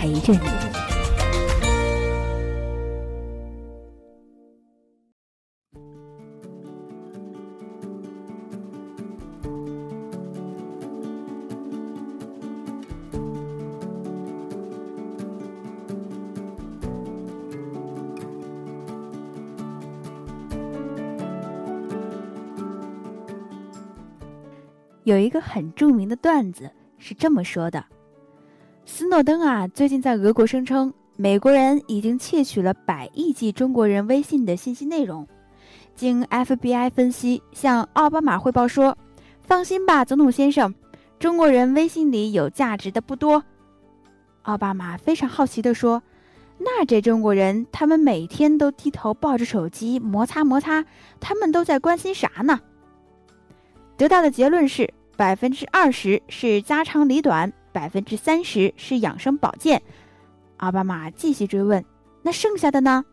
陪着你。有一个很著名的段子是这么说的：诺登啊，最近在俄国声称美国人已经窃取了百亿计中国人微信的信息内容。经 FBI 分析，向奥巴马汇报说：“放心吧，总统先生，中国人微信里有价值的不多。”奥巴马非常好奇地说：“那这中国人，他们每天都低头抱着手机摩擦摩擦，他们都在关心啥呢？”得到的结论是。百分之二十是家长里短，百分之三十是养生保健。奥巴马继续追问：“那剩下的呢？”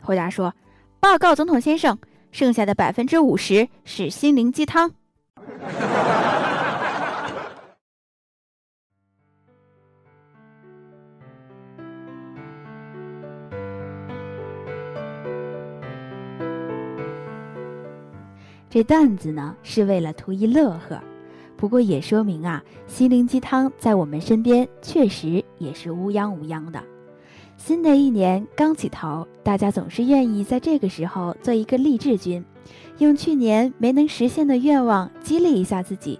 回答说：“报告总统先生，剩下的百分之五十是心灵鸡汤。”这段子呢是为了图一乐呵，不过也说明啊，心灵鸡汤在我们身边确实也是乌泱乌泱的。新的一年刚起头，大家总是愿意在这个时候做一个励志君，用去年没能实现的愿望激励一下自己。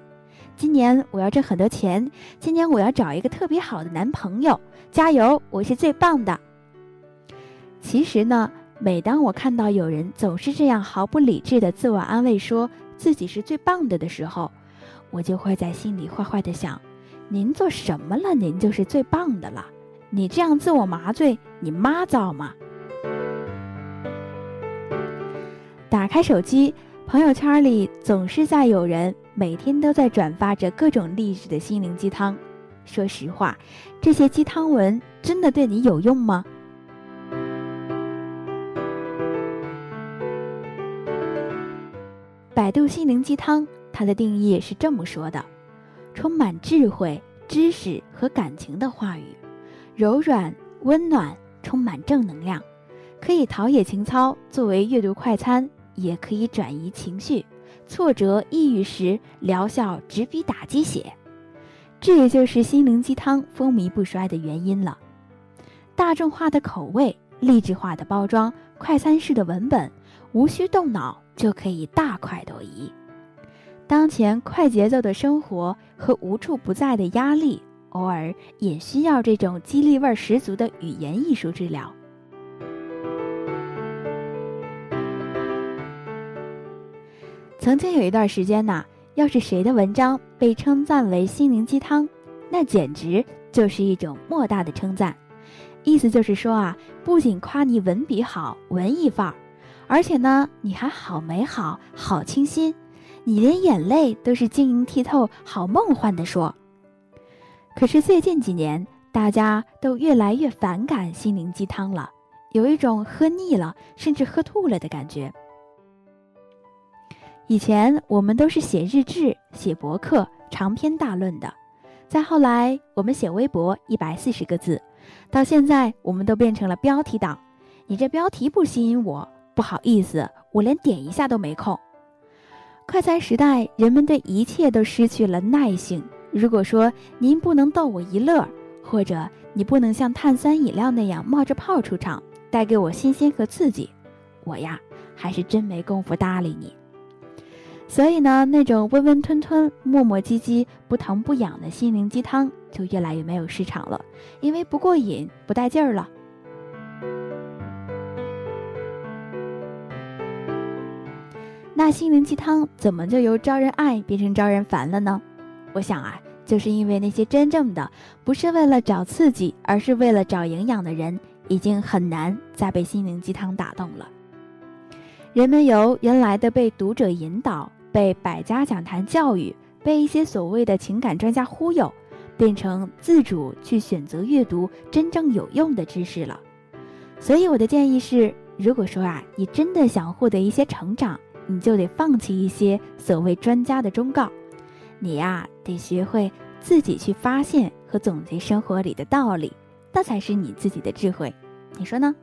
今年我要挣很多钱，今年我要找一个特别好的男朋友，加油，我是最棒的。其实呢。每当我看到有人总是这样毫不理智的自我安慰，说自己是最棒的的时候，我就会在心里坏坏的想：您做什么了？您就是最棒的了。你这样自我麻醉，你妈造吗？打开手机，朋友圈里总是在有人每天都在转发着各种励志的心灵鸡汤。说实话，这些鸡汤文真的对你有用吗？百度心灵鸡汤，它的定义是这么说的：充满智慧、知识和感情的话语，柔软、温暖，充满正能量，可以陶冶情操，作为阅读快餐，也可以转移情绪。挫折、抑郁时疗效直逼打鸡血，这也就是心灵鸡汤风靡不衰的原因了。大众化的口味，励志化的包装，快餐式的文本，无需动脑。就可以大快朵颐。当前快节奏的生活和无处不在的压力，偶尔也需要这种激励味十足的语言艺术治疗。曾经有一段时间呐，要是谁的文章被称赞为心灵鸡汤，那简直就是一种莫大的称赞。意思就是说啊，不仅夸你文笔好、文艺范儿。而且呢，你还好美好，好清新，你连眼泪都是晶莹剔透，好梦幻的说。可是最近几年，大家都越来越反感心灵鸡汤了，有一种喝腻了，甚至喝吐了的感觉。以前我们都是写日志、写博客、长篇大论的，再后来我们写微博一百四十个字，到现在我们都变成了标题党。你这标题不吸引我。不好意思，我连点一下都没空。快餐时代，人们对一切都失去了耐性。如果说您不能逗我一乐，或者你不能像碳酸饮料那样冒着泡出场，带给我新鲜和刺激，我呀，还是真没工夫搭理你。所以呢，那种温温吞吞、磨磨唧唧、不疼不痒的心灵鸡汤就越来越没有市场了，因为不过瘾、不带劲儿了。那心灵鸡汤怎么就由招人爱变成招人烦了呢？我想啊，就是因为那些真正的不是为了找刺激，而是为了找营养的人，已经很难再被心灵鸡汤打动了。人们由原来的被读者引导、被百家讲坛教育、被一些所谓的情感专家忽悠，变成自主去选择阅读真正有用的知识了。所以我的建议是，如果说啊，你真的想获得一些成长，你就得放弃一些所谓专家的忠告，你呀得学会自己去发现和总结生活里的道理，那才是你自己的智慧。你说呢？